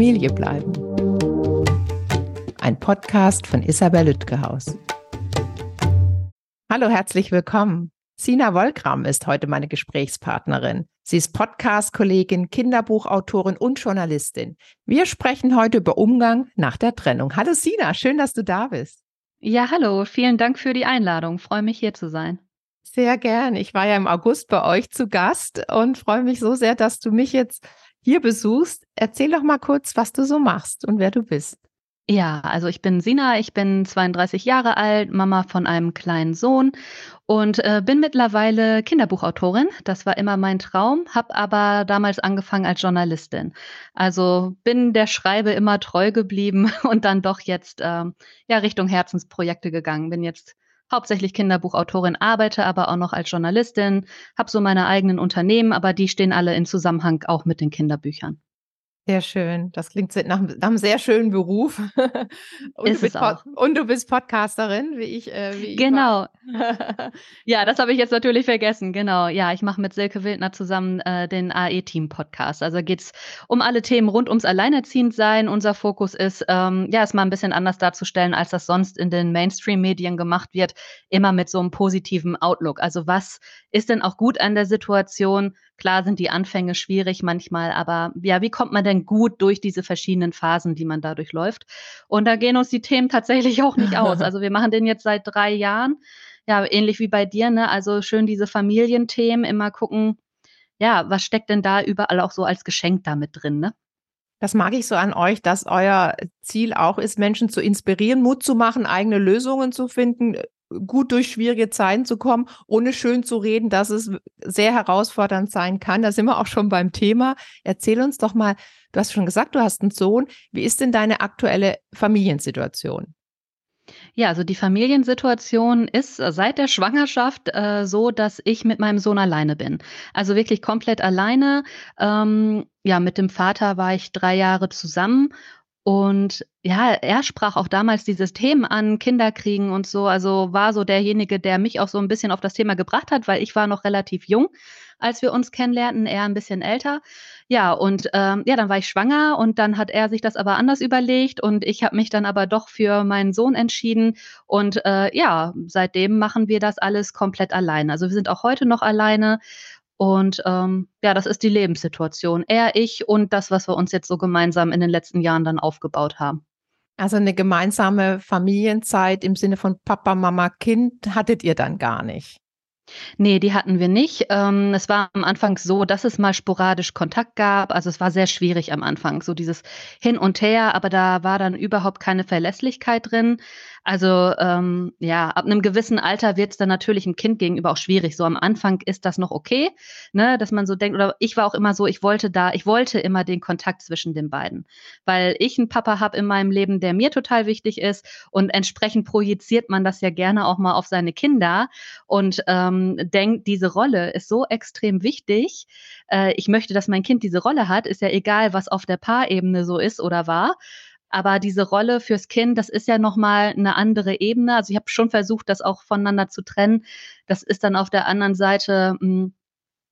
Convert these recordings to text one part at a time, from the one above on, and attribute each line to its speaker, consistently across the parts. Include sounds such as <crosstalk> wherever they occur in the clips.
Speaker 1: Familie bleiben. Ein Podcast von Isabel Lütgehaus. Hallo, herzlich willkommen. Sina Wolkram ist heute meine Gesprächspartnerin. Sie ist Podcast-Kollegin, Kinderbuchautorin und Journalistin. Wir sprechen heute über Umgang nach der Trennung. Hallo Sina, schön, dass du da bist.
Speaker 2: Ja, hallo, vielen Dank für die Einladung. Freue mich hier zu sein.
Speaker 1: Sehr gern. Ich war ja im August bei euch zu Gast und freue mich so sehr, dass du mich jetzt hier besuchst. Erzähl doch mal kurz, was du so machst und wer du bist.
Speaker 2: Ja, also ich bin Sina, ich bin 32 Jahre alt, Mama von einem kleinen Sohn und äh, bin mittlerweile Kinderbuchautorin. Das war immer mein Traum, habe aber damals angefangen als Journalistin. Also bin der Schreibe immer treu geblieben <laughs> und dann doch jetzt äh, ja Richtung Herzensprojekte gegangen. Bin jetzt hauptsächlich Kinderbuchautorin, arbeite aber auch noch als Journalistin, habe so meine eigenen Unternehmen, aber die stehen alle in Zusammenhang auch mit den Kinderbüchern.
Speaker 1: Sehr schön. Das klingt nach, nach einem sehr schönen Beruf. <laughs>
Speaker 2: Und, Ist du bist, auch.
Speaker 1: und du bist Podcasterin, wie ich. Äh, wie
Speaker 2: genau. <laughs> ja, das habe ich jetzt natürlich vergessen. Genau. Ja, ich mache mit Silke Wildner zusammen äh, den AE-Team-Podcast. Also geht es um alle Themen rund ums Alleinerziehendsein. Unser Fokus ist, ähm, ja, es mal ein bisschen anders darzustellen, als das sonst in den Mainstream-Medien gemacht wird. Immer mit so einem positiven Outlook. Also was ist denn auch gut an der Situation? Klar sind die Anfänge schwierig manchmal, aber ja, wie kommt man denn gut durch diese verschiedenen Phasen, die man dadurch läuft? Und da gehen uns die Themen tatsächlich auch nicht aus. <laughs> Also wir machen den jetzt seit drei Jahren. Ja, ähnlich wie bei dir, ne? Also schön diese Familienthemen, immer gucken, ja, was steckt denn da überall auch so als Geschenk damit drin, ne?
Speaker 1: Das mag ich so an euch, dass euer Ziel auch ist, Menschen zu inspirieren, Mut zu machen, eigene Lösungen zu finden, gut durch schwierige Zeiten zu kommen, ohne schön zu reden, dass es sehr herausfordernd sein kann. Da sind wir auch schon beim Thema. Erzähl uns doch mal, du hast schon gesagt, du hast einen Sohn. Wie ist denn deine aktuelle Familiensituation?
Speaker 2: Ja, also die Familiensituation ist seit der Schwangerschaft äh, so, dass ich mit meinem Sohn alleine bin. Also wirklich komplett alleine. Ähm, ja, mit dem Vater war ich drei Jahre zusammen und ja, er sprach auch damals dieses Themen an, Kinder kriegen und so. Also war so derjenige, der mich auch so ein bisschen auf das Thema gebracht hat, weil ich war noch relativ jung, als wir uns kennenlernten, er ein bisschen älter. Ja, und ähm, ja, dann war ich schwanger und dann hat er sich das aber anders überlegt und ich habe mich dann aber doch für meinen Sohn entschieden. Und äh, ja, seitdem machen wir das alles komplett alleine. Also wir sind auch heute noch alleine und ähm, ja, das ist die Lebenssituation. Er, ich und das, was wir uns jetzt so gemeinsam in den letzten Jahren dann aufgebaut haben.
Speaker 1: Also eine gemeinsame Familienzeit im Sinne von Papa, Mama, Kind hattet ihr dann gar nicht.
Speaker 2: Nee, die hatten wir nicht. Ähm, es war am Anfang so, dass es mal sporadisch Kontakt gab. Also es war sehr schwierig am Anfang, so dieses Hin und Her, aber da war dann überhaupt keine Verlässlichkeit drin. Also ähm, ja, ab einem gewissen Alter wird es dann natürlich einem Kind gegenüber auch schwierig. So am Anfang ist das noch okay, ne, dass man so denkt, oder ich war auch immer so, ich wollte da, ich wollte immer den Kontakt zwischen den beiden, weil ich einen Papa habe in meinem Leben, der mir total wichtig ist und entsprechend projiziert man das ja gerne auch mal auf seine Kinder und ähm, denkt, diese Rolle ist so extrem wichtig. Äh, ich möchte, dass mein Kind diese Rolle hat, ist ja egal, was auf der Paarebene so ist oder war. Aber diese Rolle fürs Kind, das ist ja nochmal eine andere Ebene. Also ich habe schon versucht, das auch voneinander zu trennen. Das ist dann auf der anderen Seite, mh, hm,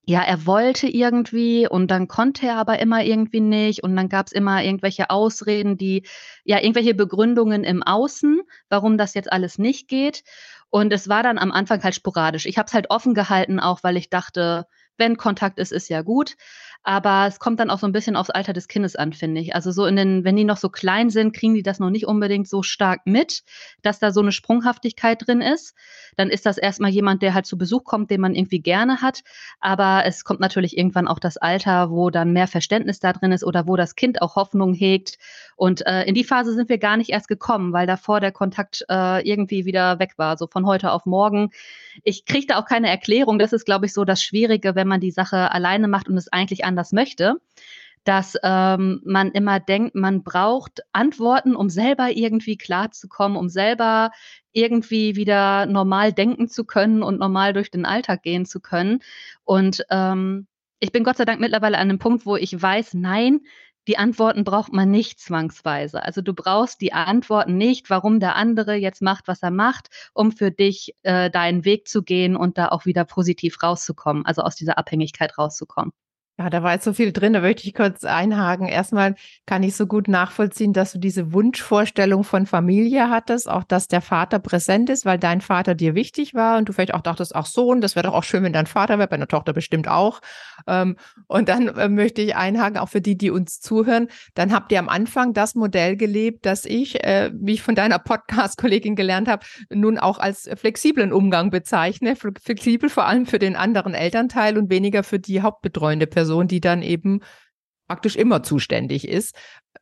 Speaker 2: ja, er wollte irgendwie und dann konnte er aber immer irgendwie nicht und dann gab es immer irgendwelche Ausreden, die, ja, irgendwelche Begründungen im Außen, warum das jetzt alles nicht geht. Und es war dann am Anfang halt sporadisch. Ich habe es halt offen gehalten, auch weil ich dachte, wenn Kontakt ist, ist ja gut. Aber es kommt dann auch so ein bisschen aufs Alter des Kindes an, finde ich. Also so in den, wenn die noch so klein sind, kriegen die das noch nicht unbedingt so stark mit, dass da so eine Sprunghaftigkeit drin ist. Dann ist das erstmal jemand, der halt zu Besuch kommt, den man irgendwie gerne hat. Aber es kommt natürlich irgendwann auch das Alter, wo dann mehr Verständnis da drin ist oder wo das Kind auch Hoffnung hegt. Und äh, in die Phase sind wir gar nicht erst gekommen, weil davor der Kontakt äh, irgendwie wieder weg war, so von heute auf morgen. Ich kriege da auch keine Erklärung. Das ist, glaube ich, so das Schwierige, wenn man die Sache alleine macht und es eigentlich anders möchte, dass ähm, man immer denkt, man braucht Antworten, um selber irgendwie klarzukommen, um selber irgendwie wieder normal denken zu können und normal durch den Alltag gehen zu können. Und ähm, ich bin Gott sei Dank mittlerweile an einem Punkt, wo ich weiß, nein, die Antworten braucht man nicht zwangsweise. Also du brauchst die Antworten nicht, warum der andere jetzt macht, was er macht, um für dich äh, deinen Weg zu gehen und da auch wieder positiv rauszukommen, also aus dieser Abhängigkeit rauszukommen.
Speaker 1: Ja, da war jetzt so viel drin, da möchte ich kurz einhaken. Erstmal kann ich so gut nachvollziehen, dass du diese Wunschvorstellung von Familie hattest, auch dass der Vater präsent ist, weil dein Vater dir wichtig war und du vielleicht auch dachtest, ach Sohn, das wäre doch auch schön, wenn dein Vater wäre, bei einer Tochter bestimmt auch. Ähm, und dann äh, möchte ich einhaken, auch für die, die uns zuhören, dann habt ihr am Anfang das Modell gelebt, das ich, äh, wie ich von deiner Podcast-Kollegin gelernt habe, nun auch als flexiblen Umgang bezeichne. Flexibel vor allem für den anderen Elternteil und weniger für die hauptbetreuende Person. Person, die dann eben praktisch immer zuständig ist.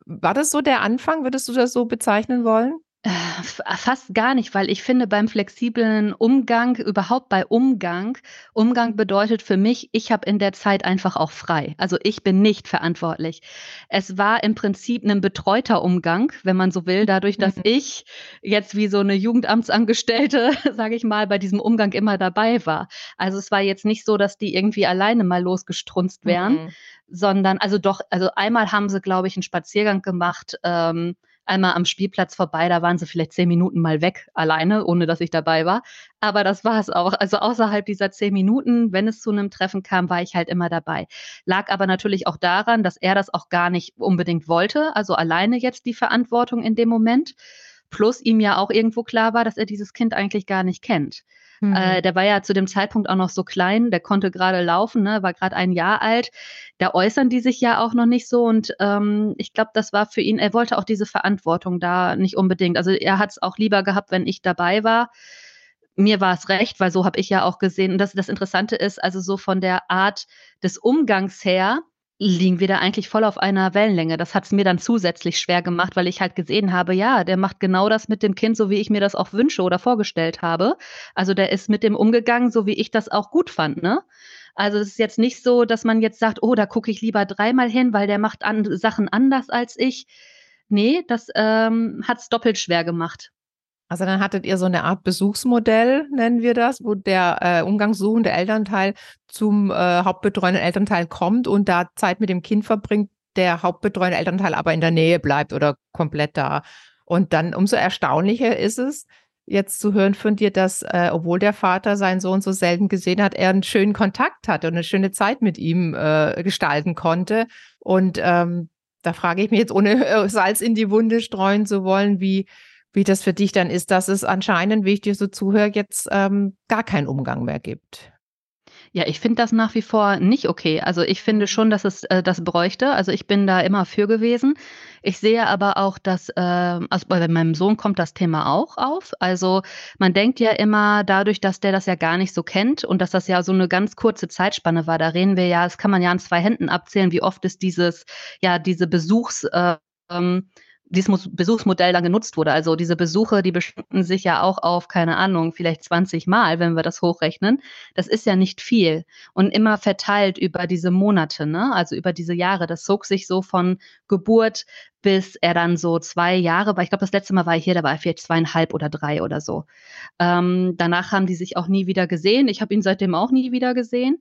Speaker 1: War das so der Anfang? Würdest du das so bezeichnen wollen?
Speaker 2: Äh, fast gar nicht, weil ich finde beim flexiblen Umgang, überhaupt bei Umgang, Umgang bedeutet für mich, ich habe in der Zeit einfach auch frei. Also ich bin nicht verantwortlich. Es war im Prinzip ein betreuter Umgang, wenn man so will, dadurch, dass mhm. ich jetzt wie so eine Jugendamtsangestellte, <laughs> sage ich mal, bei diesem Umgang immer dabei war. Also es war jetzt nicht so, dass die irgendwie alleine mal losgestrunzt wären, mhm. sondern also doch, also einmal haben sie, glaube ich, einen Spaziergang gemacht. Ähm, einmal am Spielplatz vorbei, da waren sie vielleicht zehn Minuten mal weg, alleine, ohne dass ich dabei war. Aber das war es auch. Also außerhalb dieser zehn Minuten, wenn es zu einem Treffen kam, war ich halt immer dabei. Lag aber natürlich auch daran, dass er das auch gar nicht unbedingt wollte, also alleine jetzt die Verantwortung in dem Moment. Plus ihm ja auch irgendwo klar war, dass er dieses Kind eigentlich gar nicht kennt. Mhm. Äh, der war ja zu dem Zeitpunkt auch noch so klein, der konnte gerade laufen, ne, war gerade ein Jahr alt. Da äußern die sich ja auch noch nicht so und ähm, ich glaube, das war für ihn, er wollte auch diese Verantwortung da nicht unbedingt. Also er hat es auch lieber gehabt, wenn ich dabei war. Mir war es recht, weil so habe ich ja auch gesehen. Und das, das Interessante ist, also so von der Art des Umgangs her, liegen wir da eigentlich voll auf einer Wellenlänge. Das hat es mir dann zusätzlich schwer gemacht, weil ich halt gesehen habe, ja, der macht genau das mit dem Kind, so wie ich mir das auch wünsche oder vorgestellt habe. Also der ist mit dem umgegangen, so wie ich das auch gut fand, ne? Also es ist jetzt nicht so, dass man jetzt sagt, oh, da gucke ich lieber dreimal hin, weil der macht an Sachen anders als ich. Nee, das ähm, hat es doppelt schwer gemacht.
Speaker 1: Also dann hattet ihr so eine Art Besuchsmodell, nennen wir das, wo der äh, umgangssuchende Elternteil zum äh, hauptbetreuenden Elternteil kommt und da Zeit mit dem Kind verbringt, der hauptbetreuende Elternteil aber in der Nähe bleibt oder komplett da. Und dann umso erstaunlicher ist es, jetzt zu hören von dir, dass, äh, obwohl der Vater seinen Sohn so selten gesehen hat, er einen schönen Kontakt hatte und eine schöne Zeit mit ihm äh, gestalten konnte. Und ähm, da frage ich mich jetzt, ohne äh, Salz in die Wunde streuen zu wollen, wie wie das für dich dann ist, dass es anscheinend, wie ich dir so zuhöre, jetzt ähm, gar keinen Umgang mehr gibt.
Speaker 2: Ja, ich finde das nach wie vor nicht okay. Also ich finde schon, dass es äh, das bräuchte. Also ich bin da immer für gewesen. Ich sehe aber auch, dass äh, also bei meinem Sohn kommt das Thema auch auf. Also man denkt ja immer dadurch, dass der das ja gar nicht so kennt und dass das ja so eine ganz kurze Zeitspanne war. Da reden wir ja, das kann man ja an zwei Händen abzählen, wie oft ist dieses, ja, diese Besuchs äh, ähm, dieses Besuchsmodell dann genutzt wurde. Also diese Besuche, die beschränken sich ja auch auf, keine Ahnung, vielleicht 20 Mal, wenn wir das hochrechnen. Das ist ja nicht viel und immer verteilt über diese Monate, ne? also über diese Jahre. Das zog sich so von Geburt bis er dann so zwei Jahre war. Ich glaube, das letzte Mal war ich hier, da war er vielleicht zweieinhalb oder drei oder so. Ähm, danach haben die sich auch nie wieder gesehen. Ich habe ihn seitdem auch nie wieder gesehen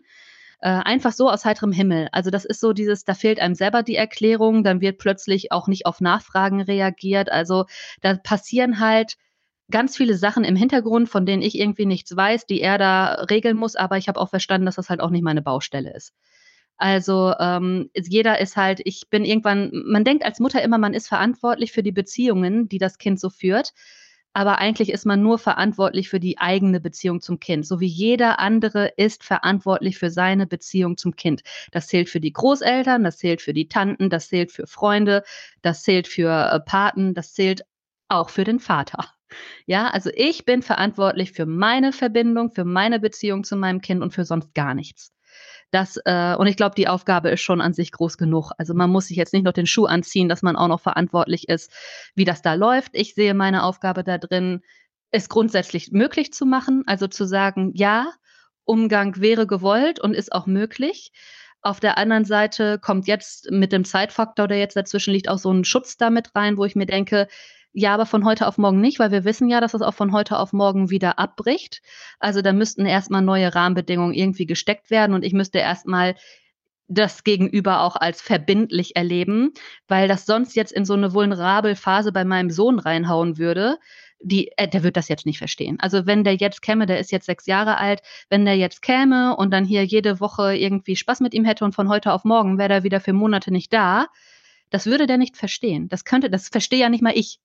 Speaker 2: äh, einfach so aus heiterem Himmel. Also das ist so dieses, da fehlt einem selber die Erklärung, dann wird plötzlich auch nicht auf Nachfragen reagiert. Also da passieren halt ganz viele Sachen im Hintergrund, von denen ich irgendwie nichts weiß, die er da regeln muss, aber ich habe auch verstanden, dass das halt auch nicht meine Baustelle ist. Also ähm, jeder ist halt, ich bin irgendwann, man denkt als Mutter immer, man ist verantwortlich für die Beziehungen, die das Kind so führt aber eigentlich ist man nur verantwortlich für die eigene Beziehung zum Kind. So wie jeder andere ist verantwortlich für seine Beziehung zum Kind. Das zählt für die Großeltern, das zählt für die Tanten, das zählt für Freunde, das zählt für äh, Paten, das zählt auch für den Vater. Ja, also ich bin verantwortlich für meine Verbindung, für meine Beziehung zu meinem Kind und für sonst gar nichts. Das, äh, und ich glaube, die Aufgabe ist schon an sich groß genug. Also man muss sich jetzt nicht noch den Schuh anziehen, dass man auch noch verantwortlich ist, wie das da läuft. Ich sehe meine Aufgabe da drin, es grundsätzlich möglich zu machen. Also zu sagen, ja, Umgang wäre gewollt und ist auch möglich. Auf der anderen Seite kommt jetzt mit dem Zeitfaktor, der jetzt dazwischen liegt, auch so ein Schutz damit rein, wo ich mir denke, ja, aber von heute auf morgen nicht, weil wir wissen ja, dass es auch von heute auf morgen wieder abbricht. Also da müssten erstmal neue Rahmenbedingungen irgendwie gesteckt werden und ich müsste erstmal das Gegenüber auch als verbindlich erleben, weil das sonst jetzt in so eine vulnerable Phase bei meinem Sohn reinhauen würde, die, äh, der wird das jetzt nicht verstehen. Also wenn der jetzt käme, der ist jetzt sechs Jahre alt, wenn der jetzt käme und dann hier jede Woche irgendwie Spaß mit ihm hätte und von heute auf morgen wäre er wieder für Monate nicht da, das würde der nicht verstehen. Das könnte, das verstehe ja nicht mal ich.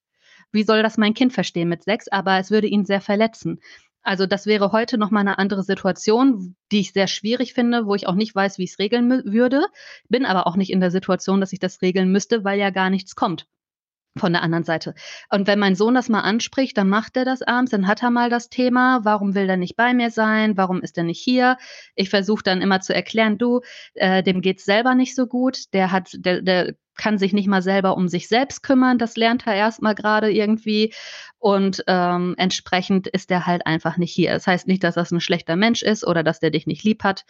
Speaker 2: Wie soll das mein Kind verstehen mit sechs? Aber es würde ihn sehr verletzen. Also das wäre heute noch mal eine andere Situation, die ich sehr schwierig finde, wo ich auch nicht weiß, wie ich es regeln würde. Bin aber auch nicht in der Situation, dass ich das regeln müsste, weil ja gar nichts kommt von der anderen Seite. Und wenn mein Sohn das mal anspricht, dann macht er das abends, dann hat er mal das Thema, warum will er nicht bei mir sein, warum ist er nicht hier? Ich versuche dann immer zu erklären, du, äh, dem geht's selber nicht so gut, der hat, der, der kann sich nicht mal selber um sich selbst kümmern, das lernt er erstmal gerade irgendwie und ähm, entsprechend ist er halt einfach nicht hier. Das heißt nicht, dass das ein schlechter Mensch ist oder dass der dich nicht lieb hat,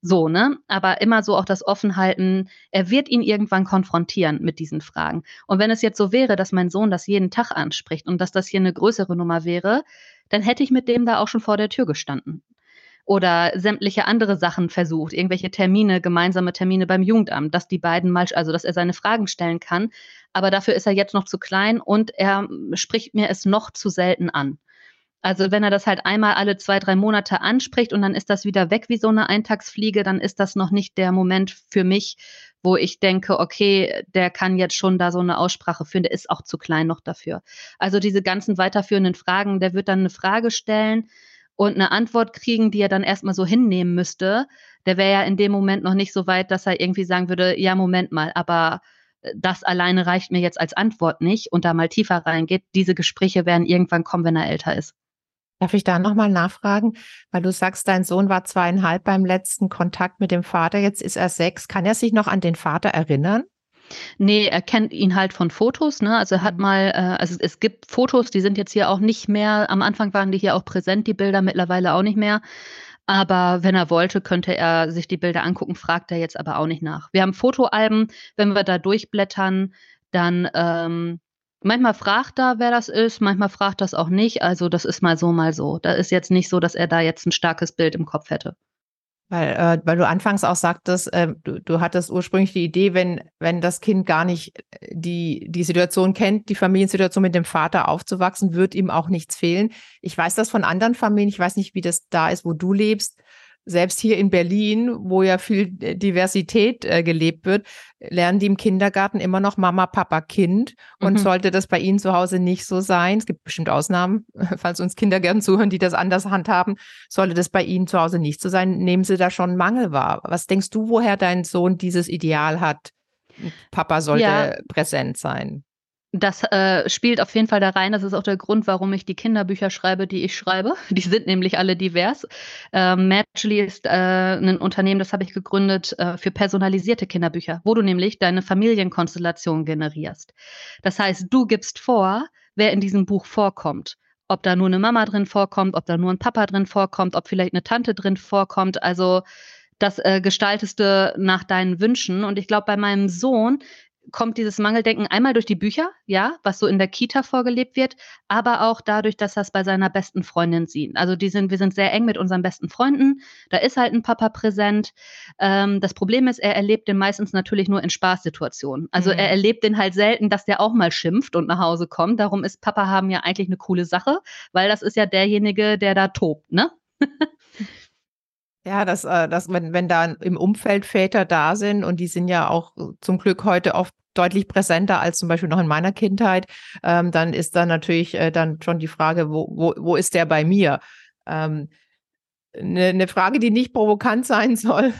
Speaker 2: so, ne? Aber immer so auch das Offenhalten, er wird ihn irgendwann konfrontieren mit diesen Fragen. Und wenn es jetzt so wäre, dass mein Sohn das jeden Tag anspricht und dass das hier eine größere Nummer wäre, dann hätte ich mit dem da auch schon vor der Tür gestanden. Oder sämtliche andere Sachen versucht, irgendwelche Termine, gemeinsame Termine beim Jugendamt, dass die beiden mal, also dass er seine Fragen stellen kann. Aber dafür ist er jetzt noch zu klein und er spricht mir es noch zu selten an. Also wenn er das halt einmal alle zwei, drei Monate anspricht und dann ist das wieder weg wie so eine Eintagsfliege, dann ist das noch nicht der Moment für mich, wo ich denke, okay, der kann jetzt schon da so eine Aussprache führen, der ist auch zu klein noch dafür. Also diese ganzen weiterführenden Fragen, der wird dann eine Frage stellen und eine Antwort kriegen, die er dann erstmal so hinnehmen müsste. Der wäre ja in dem Moment noch nicht so weit, dass er irgendwie sagen würde, ja, Moment mal, aber äh, das alleine reicht mir jetzt als Antwort nicht und da mal tiefer reingeht. Diese Gespräche werden irgendwann kommen, wenn er älter ist.
Speaker 1: Darf ich da nochmal nachfragen? Weil du sagst, dein Sohn war zweieinhalb beim letzten Kontakt mit dem Vater, jetzt ist er sechs. Kann er sich noch an den Vater erinnern?
Speaker 2: Nee, er kennt ihn halt von Fotos, ne? Also er hat mhm. mal, äh, also es gibt Fotos, die sind jetzt hier auch nicht mehr, am Anfang waren die hier auch präsent, die Bilder, mittlerweile auch nicht mehr. Aber wenn er wollte, könnte er sich die Bilder angucken, fragt er jetzt aber auch nicht nach. Wir haben Fotoalben, wenn wir da durchblättern, dann ähm, Manchmal fragt er, wer das ist, manchmal fragt das auch nicht. Also das ist mal so, mal so. Da ist jetzt nicht so, dass er da jetzt ein starkes Bild im Kopf hätte.
Speaker 1: Weil, äh, weil du anfangs auch sagtest, äh, du, du hattest ursprünglich die Idee, wenn, wenn das Kind gar nicht äh, die, die Situation kennt, die Familiensituation mit dem Vater aufzuwachsen, wird ihm auch nichts fehlen. Ich weiß das von anderen Familien, ich weiß nicht, wie das da ist, wo du lebst selbst hier in Berlin, wo ja viel Diversität äh, gelebt wird, lernen die im Kindergarten immer noch Mama, Papa, Kind. Und mhm. sollte das bei Ihnen zu Hause nicht so sein, es gibt bestimmt Ausnahmen, <laughs> falls uns Kindergärten zuhören, die das anders handhaben, sollte das bei Ihnen zu Hause nicht so sein, nehmen Sie da schon Mangel wahr. Was denkst du, woher dein Sohn dieses Ideal hat? Papa sollte ja. präsent sein.
Speaker 2: Das äh, spielt auf jeden Fall da rein. Das ist auch der Grund, warum ich die Kinderbücher schreibe, die ich schreibe. <laughs> Die sind nämlich alle divers. Äh, Matchly ist äh, ein Unternehmen, das habe ich gegründet äh, für personalisierte Kinderbücher, wo du nämlich deine Familienkonstellation generierst. Das heißt, du gibst vor, wer in diesem Buch vorkommt. Ob da nur eine Mama drin vorkommt, ob da nur ein Papa drin vorkommt, ob vielleicht eine Tante drin vorkommt. Also das äh, gestaltest du nach deinen Wünschen. Und ich glaube, bei meinem Sohn kommt dieses Mangeldenken einmal durch die Bücher, ja, was so in der Kita vorgelebt wird, aber auch dadurch, dass er es bei seiner besten Freundin sieht. Also die sind, wir sind sehr eng mit unseren besten Freunden. Da ist halt ein Papa präsent. Ähm, das Problem ist, er erlebt den meistens natürlich nur in Spaßsituationen. Also mhm. er erlebt den halt selten, dass der auch mal schimpft und nach Hause kommt. Darum ist Papa haben ja eigentlich eine coole Sache, weil das ist ja derjenige, der da tobt, ne? <laughs>
Speaker 1: Ja, dass, äh, dass wenn, wenn da im Umfeld Väter da sind und die sind ja auch zum Glück heute oft deutlich präsenter als zum Beispiel noch in meiner Kindheit, ähm, dann ist da natürlich äh, dann schon die Frage, wo, wo, wo ist der bei mir? Ähm, eine, eine Frage, die nicht provokant <laughs> sein soll.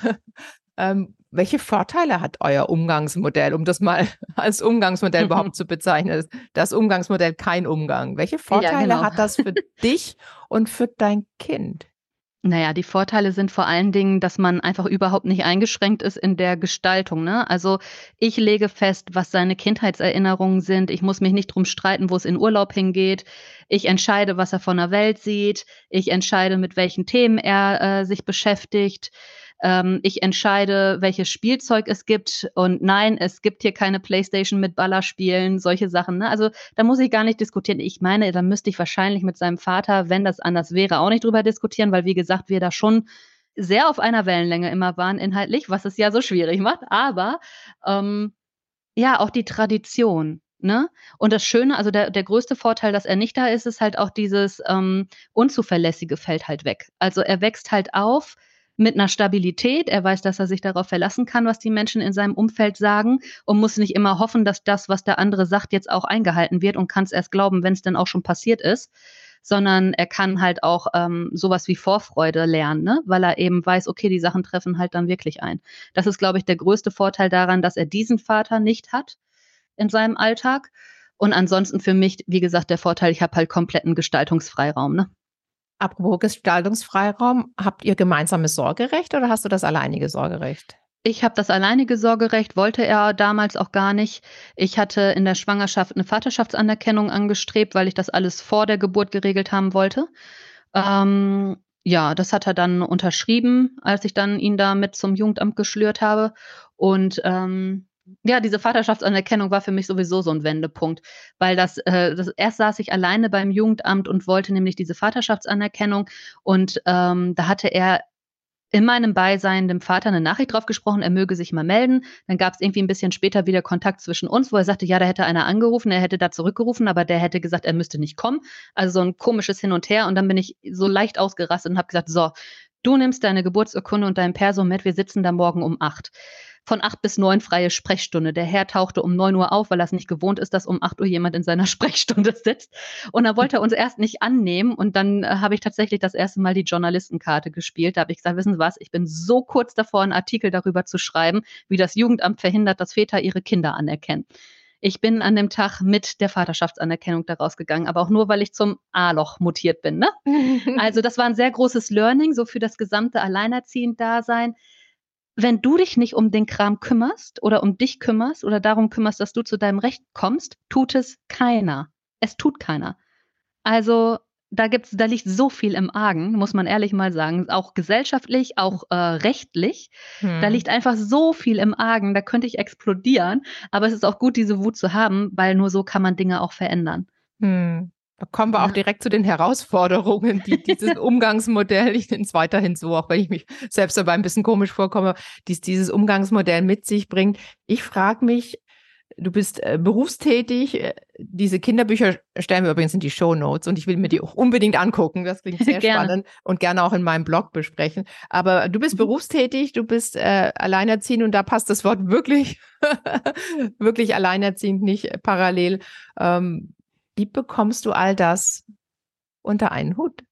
Speaker 1: ähm, welche Vorteile hat euer Umgangsmodell, um das mal <laughs> als Umgangsmodell <laughs> überhaupt zu bezeichnen? Das Umgangsmodell kein Umgang. Welche Vorteile ja, genau. hat das für dich und für dein Kind?
Speaker 2: Naja, die Vorteile sind vor allen Dingen, dass man einfach überhaupt nicht eingeschränkt ist in der Gestaltung. Ne? Also ich lege fest, was seine Kindheitserinnerungen sind. Ich muss mich nicht drum streiten, wo es in Urlaub hingeht. Ich entscheide, was er von der Welt sieht. Ich entscheide, mit welchen Themen er äh, sich beschäftigt. Ähm, ich entscheide, welches Spielzeug es gibt. Und nein, es gibt hier keine Playstation mit Ballerspielen, solche Sachen. Ne? Also da muss ich gar nicht diskutieren. Ich meine, da müsste ich wahrscheinlich mit seinem Vater, wenn das anders wäre, auch nicht drüber diskutieren, weil wie gesagt, wir da schon sehr auf einer Wellenlänge immer waren inhaltlich, was es ja so schwierig macht. Aber ähm, ja, auch die Tradition. Ne? Und das Schöne, also der, der größte Vorteil, dass er nicht da ist, ist halt auch dieses ähm, Unzuverlässige fällt halt weg. Also er wächst halt auf mit einer Stabilität. Er weiß, dass er sich darauf verlassen kann, was die Menschen in seinem Umfeld sagen und muss nicht immer hoffen, dass das, was der andere sagt, jetzt auch eingehalten wird und kann es erst glauben, wenn es denn auch schon passiert ist. Sondern er kann halt auch ähm, sowas wie Vorfreude lernen, ne? weil er eben weiß, okay, die Sachen treffen halt dann wirklich ein. Das ist, glaube ich, der größte Vorteil daran, dass er diesen Vater nicht hat in seinem Alltag. Und ansonsten für mich, wie gesagt, der Vorteil, ich habe halt kompletten Gestaltungsfreiraum. Ne?
Speaker 1: Apropos Gestaltungsfreiraum, habt ihr gemeinsames Sorgerecht oder hast du das alleinige Sorgerecht?
Speaker 2: Ich habe das alleinige Sorgerecht, wollte er damals auch gar nicht. Ich hatte in der Schwangerschaft eine Vaterschaftsanerkennung angestrebt, weil ich das alles vor der Geburt geregelt haben wollte. Ähm, ja, das hat er dann unterschrieben, als ich dann ihn da mit zum Jugendamt geschlürt habe. Und ähm, ja, diese Vaterschaftsanerkennung war für mich sowieso so ein Wendepunkt, weil das, äh, das erst saß ich alleine beim Jugendamt und wollte nämlich diese Vaterschaftsanerkennung und ähm, da hatte er in meinem Beisein dem Vater eine Nachricht drauf gesprochen, er möge sich mal melden. Dann gab es irgendwie ein bisschen später wieder Kontakt zwischen uns, wo er sagte, ja, da hätte einer angerufen, er hätte da zurückgerufen, aber der hätte gesagt, er müsste nicht kommen. Also so ein komisches Hin und Her. Und dann bin ich so leicht ausgerastet und habe gesagt, so, du nimmst deine Geburtsurkunde und dein Perso mit, wir sitzen da morgen um acht von acht bis neun freie Sprechstunde. Der Herr tauchte um neun Uhr auf, weil er es nicht gewohnt ist, dass um acht Uhr jemand in seiner <laughs> Sprechstunde sitzt. Und da wollte er uns erst nicht annehmen. Und dann äh, habe ich tatsächlich das erste Mal die Journalistenkarte gespielt. Da habe ich gesagt, wissen Sie was, ich bin so kurz davor, einen Artikel darüber zu schreiben, wie das Jugendamt verhindert, dass Väter ihre Kinder anerkennen. Ich bin an dem Tag mit der Vaterschaftsanerkennung daraus gegangen, aber auch nur, weil ich zum A-Loch mutiert bin. Ne? <laughs> also das war ein sehr großes Learning, so für das gesamte Alleinerziehend-Dasein wenn du dich nicht um den Kram kümmerst oder um dich kümmerst oder darum kümmerst, dass du zu deinem Recht kommst, tut es keiner. Es tut keiner. Also da gibt's, da liegt so viel im Argen, muss man ehrlich mal sagen, auch gesellschaftlich, auch äh, rechtlich. Hm. Da liegt einfach so viel im Argen, da könnte ich explodieren. Aber es ist auch gut, diese Wut zu haben, weil nur so kann man Dinge auch verändern.
Speaker 1: Hm. Da kommen wir auch direkt zu den Herausforderungen, die dieses <laughs> Umgangsmodell, ich nenne es weiterhin so, auch wenn ich mich selbst dabei ein bisschen komisch vorkomme, dies, dieses Umgangsmodell mit sich bringt. Ich frage mich, du bist äh, berufstätig, äh, diese Kinderbücher stellen wir übrigens in die Show Notes und ich will mir die auch unbedingt angucken. Das klingt <laughs> sehr spannend und gerne auch in meinem Blog besprechen. Aber du bist mhm. berufstätig, du bist äh, alleinerziehend und da passt das Wort wirklich, <laughs> wirklich alleinerziehend nicht parallel. Ähm, wie bekommst du all das unter einen Hut?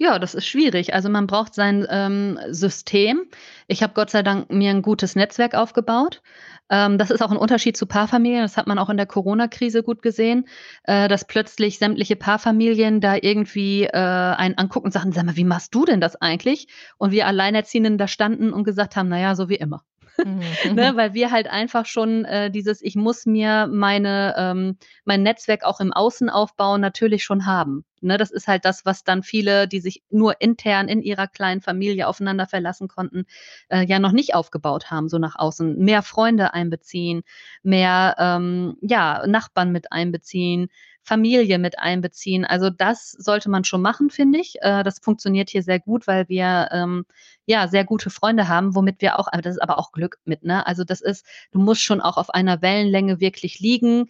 Speaker 2: Ja, das ist schwierig. Also man braucht sein ähm, System. Ich habe Gott sei Dank mir ein gutes Netzwerk aufgebaut. Ähm, das ist auch ein Unterschied zu Paarfamilien. Das hat man auch in der Corona-Krise gut gesehen, äh, dass plötzlich sämtliche Paarfamilien da irgendwie äh, einen angucken und sagen, sag mal, wie machst du denn das eigentlich? Und wir Alleinerziehenden da standen und gesagt haben, naja, so wie immer. <laughs> Mhm. ne, weil wir halt einfach schon äh, dieses, ich muss mir meine, ähm, mein Netzwerk auch im Außen aufbauen, natürlich schon haben. Ne, das ist halt das, was dann viele, die sich nur intern in ihrer kleinen Familie aufeinander verlassen konnten, äh, ja noch nicht aufgebaut haben, so nach außen. Mehr Freunde einbeziehen, mehr ähm, ja, Nachbarn mit einbeziehen, Familie mit einbeziehen. Also das sollte man schon machen, finde ich. Äh, das funktioniert hier sehr gut, weil wir ähm, ja sehr gute Freunde haben, womit wir auch, das ist aber auch Glück mit, ne? Also das ist, du musst schon auch auf einer Wellenlänge wirklich liegen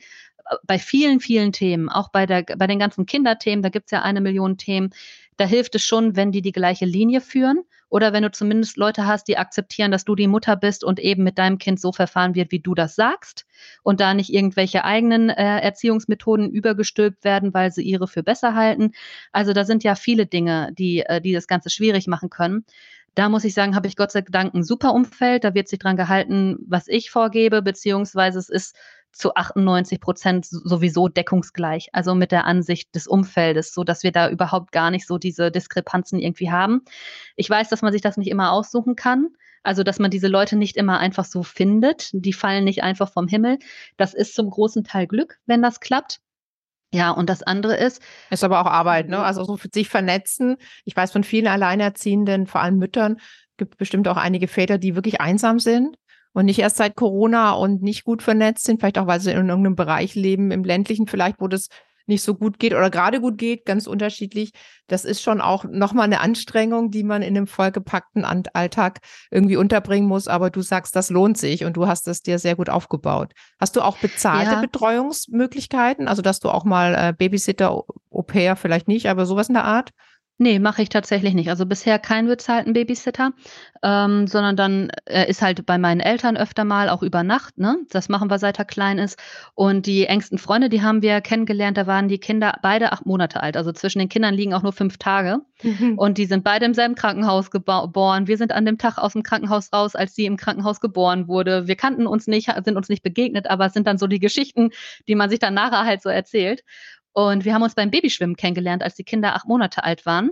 Speaker 2: bei vielen, vielen Themen, auch bei, der, bei den ganzen Kinderthemen, da gibt es ja eine Million Themen, da hilft es schon, wenn die die gleiche Linie führen oder wenn du zumindest Leute hast, die akzeptieren, dass du die Mutter bist und eben mit deinem Kind so verfahren wird, wie du das sagst und da nicht irgendwelche eigenen äh, Erziehungsmethoden übergestülpt werden, weil sie ihre für besser halten. Also da sind ja viele Dinge, die, äh, die das Ganze schwierig machen können. Da muss ich sagen, habe ich Gott sei Dank ein super Umfeld. Da wird sich dran gehalten, was ich vorgebe, beziehungsweise es ist zu 98 Prozent sowieso deckungsgleich, also mit der Ansicht des Umfeldes, so dass wir da überhaupt gar nicht so diese Diskrepanzen irgendwie haben. Ich weiß, dass man sich das nicht immer aussuchen kann. Also, dass man diese Leute nicht immer einfach so findet. Die fallen nicht einfach vom Himmel. Das ist zum großen Teil Glück, wenn das klappt. Ja, und das andere ist.
Speaker 1: Ist aber auch Arbeit, ne? Also so sich vernetzen. Ich weiß von vielen Alleinerziehenden, vor allem Müttern, gibt bestimmt auch einige Väter, die wirklich einsam sind und nicht erst seit Corona und nicht gut vernetzt sind, vielleicht auch, weil sie in irgendeinem Bereich leben, im ländlichen vielleicht, wo das nicht so gut geht oder gerade gut geht, ganz unterschiedlich. Das ist schon auch nochmal eine Anstrengung, die man in einem vollgepackten Alltag irgendwie unterbringen muss. Aber du sagst, das lohnt sich und du hast es dir sehr gut aufgebaut. Hast du auch bezahlte ja. Betreuungsmöglichkeiten? Also, dass du auch mal äh, Babysitter, Au pair vielleicht nicht, aber sowas in der Art?
Speaker 2: Nee, mache ich tatsächlich nicht. Also bisher keinen bezahlten Babysitter, ähm, sondern dann er ist halt bei meinen Eltern öfter mal, auch über Nacht, ne? Das machen wir, seit er klein ist. Und die engsten Freunde, die haben wir kennengelernt, da waren die Kinder beide acht Monate alt. Also zwischen den Kindern liegen auch nur fünf Tage. Mhm. Und die sind beide im selben Krankenhaus geboren. Wir sind an dem Tag aus dem Krankenhaus raus, als sie im Krankenhaus geboren wurde. Wir kannten uns nicht, sind uns nicht begegnet, aber es sind dann so die Geschichten, die man sich dann nachher halt so erzählt. Und wir haben uns beim Babyschwimmen kennengelernt, als die Kinder acht Monate alt waren.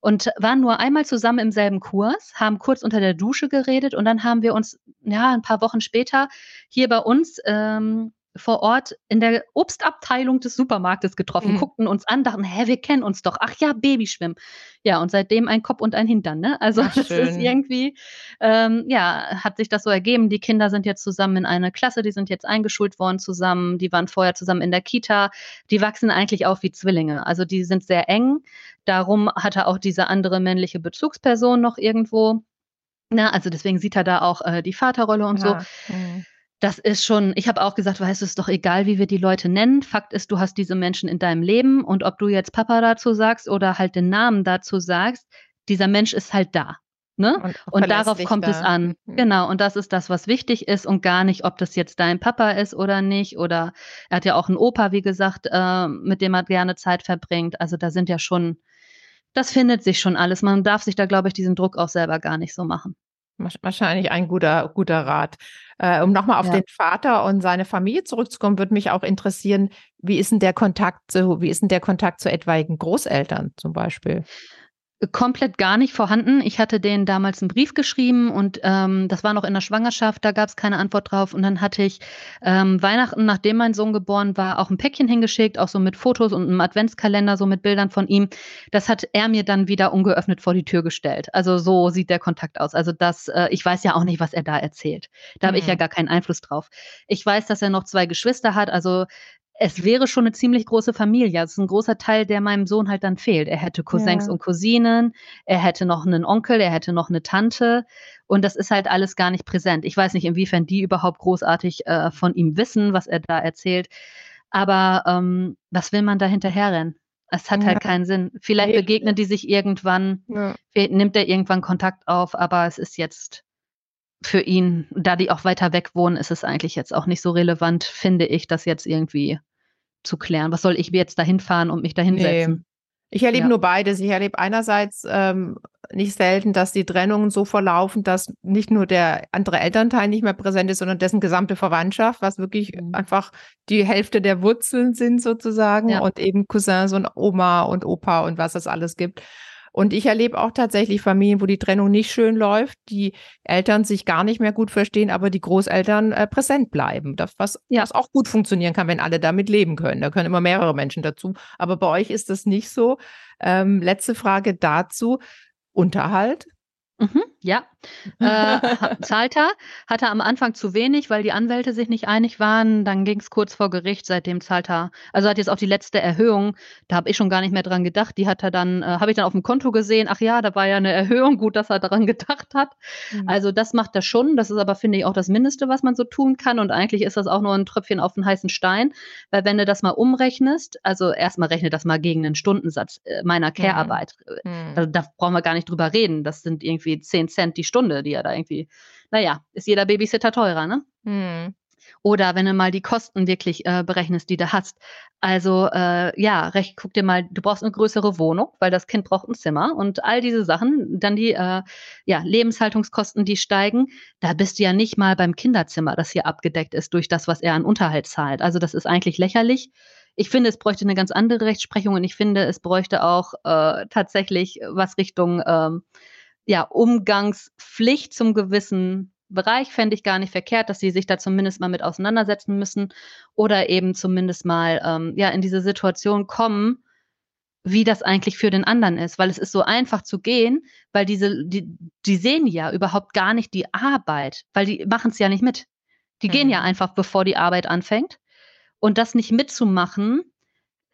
Speaker 2: Und waren nur einmal zusammen im selben Kurs, haben kurz unter der Dusche geredet und dann haben wir uns, ja, ein paar Wochen später hier bei uns ähm, vor Ort in der Obstabteilung des Supermarktes getroffen, mhm. guckten uns an, dachten, hä, wir kennen uns doch. Ach ja, Babyschwimmen. Ja, und seitdem ein Kopf und ein Hintern, ne? Also Ach, <laughs> das ist irgendwie, ähm, ja, hat sich das so ergeben. Die Kinder sind jetzt zusammen in eine Klasse, die sind jetzt eingeschult worden zusammen, die waren vorher zusammen in der Kita. Die wachsen eigentlich auf wie Zwillinge. Also die sind sehr eng. Darum hat er auch diese andere männliche Bezugsperson noch irgendwo. Na, also deswegen sieht er da auch äh, die Vaterrolle und ja. so. Mhm das ist schon, ich habe auch gesagt, weißt du, es ist doch egal, wie wir die Leute nennen. Fakt ist, du hast diese Menschen in deinem Leben und ob du jetzt Papa dazu sagst oder halt den Namen dazu sagst, dieser Mensch ist halt da. Ne? Und, und darauf kommt da. es an. Mhm. Genau, und das ist das, was wichtig ist und gar nicht, ob das jetzt dein Papa ist oder nicht. Oder er hat ja auch einen Opa, wie gesagt, äh, mit dem er gerne Zeit verbringt. Also da sind ja schon, das findet sich schon alles. Man darf sich da, glaube ich, diesen Druck auch selber gar nicht so machen.
Speaker 1: Wahrscheinlich ein guter, guter Rat. Äh, um nochmal auf ja. den Vater und seine Familie zurückzukommen, würde mich auch interessieren, wie ist denn der Kontakt zu, wie ist denn der Kontakt zu etwaigen Großeltern zum Beispiel?
Speaker 2: Komplett gar nicht vorhanden. Ich hatte denen damals einen Brief geschrieben und ähm, das war noch in der Schwangerschaft, da gab es keine Antwort drauf. Und dann hatte ich ähm, Weihnachten, nachdem mein Sohn geboren war, auch ein Päckchen hingeschickt, auch so mit Fotos und einem Adventskalender, so mit Bildern von ihm. Das hat er mir dann wieder ungeöffnet vor die Tür gestellt. Also so sieht der Kontakt aus. Also das, äh, ich weiß ja auch nicht, was er da erzählt. Da mhm. habe ich ja mhm. gar keinen Einfluss drauf. Ich weiß, dass er noch zwei Geschwister hat, also es wäre schon eine ziemlich große Familie. Das ist ein großer Teil, der meinem Sohn halt dann fehlt. Er hätte Cousins ja. und Cousinen, er hätte noch einen Onkel, er hätte noch eine Tante. Und das ist halt alles gar nicht präsent. Ich weiß nicht, inwiefern die überhaupt großartig äh, von ihm wissen, was er da erzählt. Aber ähm, was will man da hinterherrennen? Es hat halt ja. halt keinen Sinn. Vielleicht begegnen die sich irgendwann, ja. nimmt er irgendwann Kontakt auf, aber es ist jetzt für ihn, da die auch weiter weg wohnen, ist es eigentlich jetzt auch nicht so relevant, finde ich, das jetzt irgendwie zu klären. Was soll ich jetzt dahin fahren und mich dahin nee. setzen?
Speaker 1: Ich erlebe ja. nur beides. Ich erlebe einerseits ähm, nicht selten, dass die Trennungen so verlaufen, dass nicht nur der andere Elternteil nicht mehr präsent ist, sondern dessen gesamte Verwandtschaft, was wirklich mhm. einfach die Hälfte der Wurzeln sind sozusagen ja. und eben Cousins und Oma und Opa und was es alles gibt. Und ich erlebe auch tatsächlich Familien, wo die Trennung nicht schön läuft, die Eltern sich gar nicht mehr gut verstehen, aber die Großeltern äh, präsent bleiben. Das, was, ja. was auch gut funktionieren kann, wenn alle damit leben können. Da können immer mehrere Menschen dazu. Aber bei euch ist das nicht so. Ähm, letzte Frage dazu. Unterhalt?
Speaker 2: Mhm, ja, äh, zahlt er, hatte am Anfang zu wenig, weil die Anwälte sich nicht einig waren. Dann ging es kurz vor Gericht, seitdem zahlt er, also hat jetzt auch die letzte Erhöhung, da habe ich schon gar nicht mehr dran gedacht. Die hat er dann, äh, habe ich dann auf dem Konto gesehen, ach ja, da war ja eine Erhöhung, gut, dass er daran <laughs> gedacht hat. Mhm. Also das macht er schon. Das ist aber, finde ich, auch das Mindeste, was man so tun kann. Und eigentlich ist das auch nur ein Tröpfchen auf den heißen Stein, weil wenn du das mal umrechnest, also erstmal rechne das mal gegen den Stundensatz äh, meiner mhm. Care-Arbeit. Mhm. Also, da brauchen wir gar nicht drüber reden. Das sind irgendwie 10 Cent die Stunde, die er da irgendwie, naja, ist jeder Babysitter teurer, ne? Hm. Oder wenn du mal die Kosten wirklich äh, berechnest, die du hast. Also äh, ja, recht, guck dir mal, du brauchst eine größere Wohnung, weil das Kind braucht ein Zimmer und all diese Sachen. Dann die äh, ja, Lebenshaltungskosten, die steigen. Da bist du ja nicht mal beim Kinderzimmer, das hier abgedeckt ist durch das, was er an Unterhalt zahlt. Also das ist eigentlich lächerlich. Ich finde, es bräuchte eine ganz andere Rechtsprechung und ich finde, es bräuchte auch äh, tatsächlich was Richtung ähm, ja, Umgangspflicht zum gewissen Bereich fände ich gar nicht verkehrt, dass sie sich da zumindest mal mit auseinandersetzen müssen oder eben zumindest mal ähm, ja in diese Situation kommen, wie das eigentlich für den anderen ist, weil es ist so einfach zu gehen, weil diese die die sehen ja überhaupt gar nicht die Arbeit, weil die machen es ja nicht mit. Die mhm. gehen ja einfach, bevor die Arbeit anfängt und das nicht mitzumachen,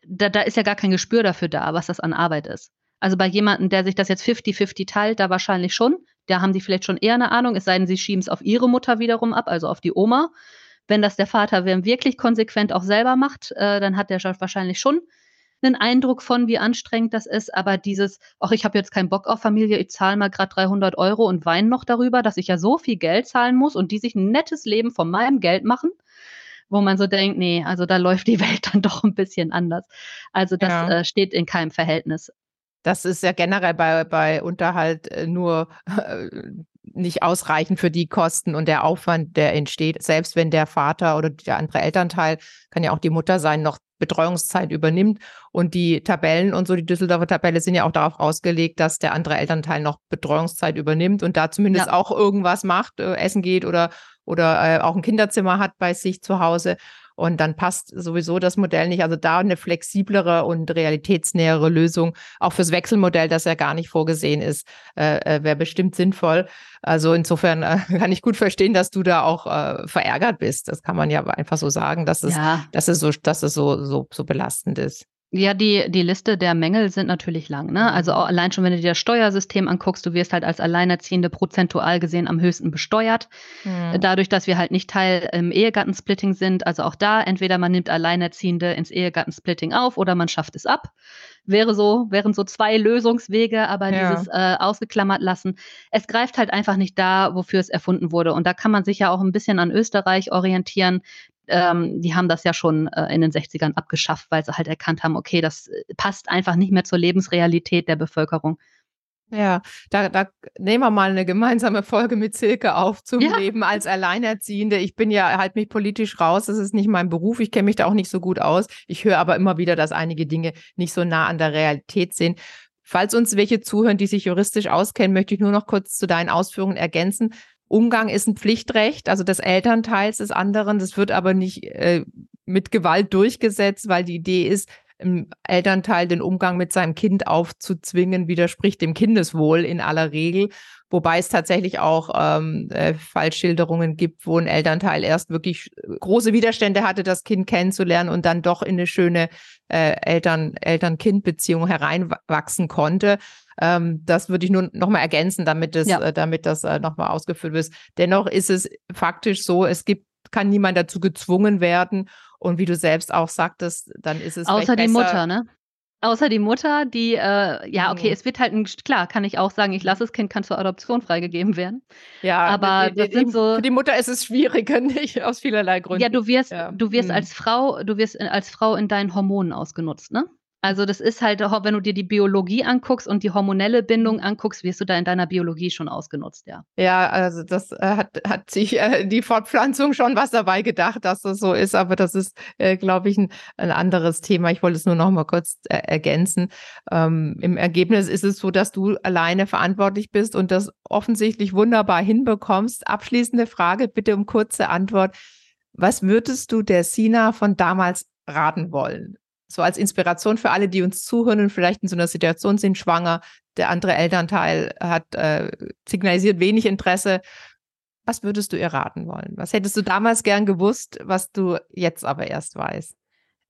Speaker 2: da, da ist ja gar kein Gespür dafür da, was das an Arbeit ist. Also bei jemandem, der sich das jetzt 50-50 teilt, da wahrscheinlich schon. Da haben die vielleicht schon eher eine Ahnung, es sei denn, sie schieben es auf ihre Mutter wiederum ab, also auf die Oma. Wenn das der Vater wirklich konsequent auch selber macht, äh, dann hat der wahrscheinlich schon einen Eindruck von, wie anstrengend das ist. Aber dieses, ach, ich habe jetzt keinen Bock auf Familie, ich zahle mal gerade 300 Euro und weine noch darüber, dass ich ja so viel Geld zahlen muss und die sich ein nettes Leben von meinem Geld machen, wo man so denkt, nee, also da läuft die <laughs> Welt dann doch ein bisschen anders. Also das ja. äh, steht in keinem Verhältnis.
Speaker 1: Das ist ja generell bei, bei Unterhalt äh, nur äh, nicht ausreichend für die Kosten und der Aufwand, der entsteht. Selbst wenn der Vater oder der andere Elternteil, kann ja auch die Mutter sein, noch Betreuungszeit übernimmt. Und die Tabellen und so, die Düsseldorfer Tabelle sind ja auch darauf ausgelegt, dass der andere Elternteil noch Betreuungszeit übernimmt und da zumindest ja. auch irgendwas macht, äh, essen geht oder, oder äh, auch ein Kinderzimmer hat bei sich zu Hause. Und dann passt sowieso das Modell nicht. Also da eine flexiblere und realitätsnähere Lösung, auch fürs Wechselmodell, das ja gar nicht vorgesehen ist, äh, äh wäre bestimmt sinnvoll. Also insofern äh, <laughs> kann ich gut verstehen, dass du da auch äh, verärgert bist. Das kann man ja einfach so sagen, dass es, ja. dass es so, dass es so, so, so belastend ist.
Speaker 2: Ja, die, die Liste der Mängel sind natürlich lang. Ne? Also mhm. allein schon, wenn du dir das Steuersystem anguckst, du wirst halt als Alleinerziehende prozentual gesehen am höchsten besteuert. Mhm. Dadurch, dass wir halt nicht Teil im Ehegattensplitting sind. Also auch da, entweder man nimmt Alleinerziehende ins Ehegattensplitting auf oder man schafft es ab. Wäre so, wären so zwei Lösungswege, aber ja. dieses äh, ausgeklammert lassen. Es greift halt einfach nicht da, wofür es erfunden wurde. Und da kann man sich ja auch ein bisschen an Österreich orientieren ähm, die haben das ja schon äh, in den 60ern abgeschafft, weil sie halt erkannt haben, okay, das äh, passt einfach nicht mehr zur Lebensrealität der Bevölkerung.
Speaker 1: Ja, da, da nehmen wir mal eine gemeinsame Folge mit Silke auf zum ja. Leben als Alleinerziehende. Ich bin ja halt mich politisch raus, das ist nicht mein Beruf, ich kenne mich da auch nicht so gut aus. Ich höre aber immer wieder, dass einige Dinge nicht so nah an der Realität sind. Falls uns welche zuhören, die sich juristisch auskennen, möchte ich nur noch kurz zu deinen Ausführungen ergänzen. Umgang ist ein Pflichtrecht, also des Elternteils des anderen. Das wird aber nicht äh, mit Gewalt durchgesetzt, weil die Idee ist, im Elternteil den Umgang mit seinem Kind aufzuzwingen, widerspricht dem Kindeswohl in aller Regel. Wobei es tatsächlich auch ähm, äh, Fallschilderungen gibt, wo ein Elternteil erst wirklich große Widerstände hatte, das Kind kennenzulernen und dann doch in eine schöne äh, Eltern, Eltern-Kind-Beziehung hereinwachsen konnte. Ähm, das würde ich nur nochmal ergänzen, damit das, ja. äh, damit das äh, nochmal ausgeführt wird. Dennoch ist es faktisch so, es gibt, kann niemand dazu gezwungen werden. Und wie du selbst auch sagtest, dann ist es.
Speaker 2: Außer die Mutter, ne? Außer die Mutter, die, äh, ja, okay, mhm. es wird halt, ein, klar, kann ich auch sagen, ich lasse das Kind, kann zur Adoption freigegeben werden.
Speaker 1: Ja, aber die, das sind so. Für die Mutter ist es schwieriger, <laughs> nicht aus vielerlei Gründen.
Speaker 2: Ja, du wirst, ja. du wirst mhm. als Frau, du wirst als Frau in deinen Hormonen ausgenutzt, ne? Also das ist halt, wenn du dir die Biologie anguckst und die hormonelle Bindung anguckst, wirst du da in deiner Biologie schon ausgenutzt, ja.
Speaker 1: Ja, also das äh, hat, hat sich äh, die Fortpflanzung schon was dabei gedacht, dass das so ist, aber das ist, äh, glaube ich, ein, ein, anderes Thema. Ich wollte es nur noch mal kurz äh, ergänzen. Ähm, Im Ergebnis ist es so, dass du alleine verantwortlich bist und das offensichtlich wunderbar hinbekommst. Abschließende Frage, bitte um kurze Antwort. Was würdest du der Sina von damals raten wollen? So als Inspiration für alle, die uns zuhören und vielleicht in so einer Situation sind, schwanger, der andere Elternteil hat äh, signalisiert wenig Interesse. Was würdest du ihr raten wollen? Was hättest du damals gern gewusst, was du jetzt aber erst weißt?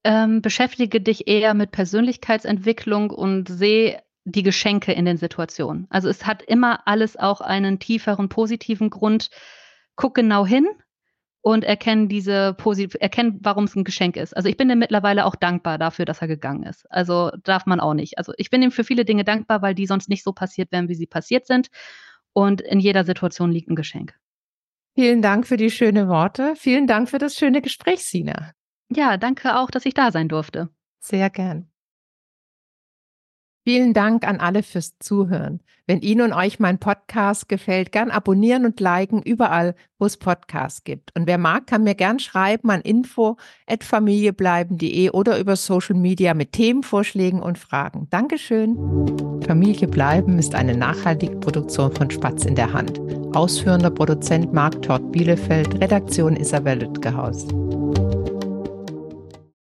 Speaker 2: Ähm, beschäftige dich eher mit Persönlichkeitsentwicklung und sehe die Geschenke in den Situationen. Also es hat immer alles auch einen tieferen positiven Grund. Guck genau hin, und erkennen diese positiv, erkennen, warum es ein Geschenk ist. Also ich bin ihm mittlerweile auch dankbar dafür, dass er gegangen ist. Also darf man auch nicht. Also ich bin ihm für viele Dinge dankbar, weil die sonst nicht so passiert wären, wie sie passiert sind. Und in jeder Situation liegt ein Geschenk.
Speaker 1: Vielen Dank für die schönen Worte. Vielen Dank für das schöne Gespräch, Sina.
Speaker 2: Ja, danke auch, dass ich da sein durfte.
Speaker 1: Sehr gern. Vielen Dank an alle fürs Zuhören. Wenn Ihnen und euch mein Podcast gefällt, gern abonnieren und liken überall, wo es Podcasts gibt. Und wer mag, kann mir gern schreiben an info@familiebleiben.de oder über Social Media mit Themenvorschlägen und Fragen. Dankeschön. Familie bleiben ist eine nachhaltige Produktion von Spatz in der Hand. Ausführender Produzent Marc Tort Bielefeld, Redaktion Isabel Lütgehaus.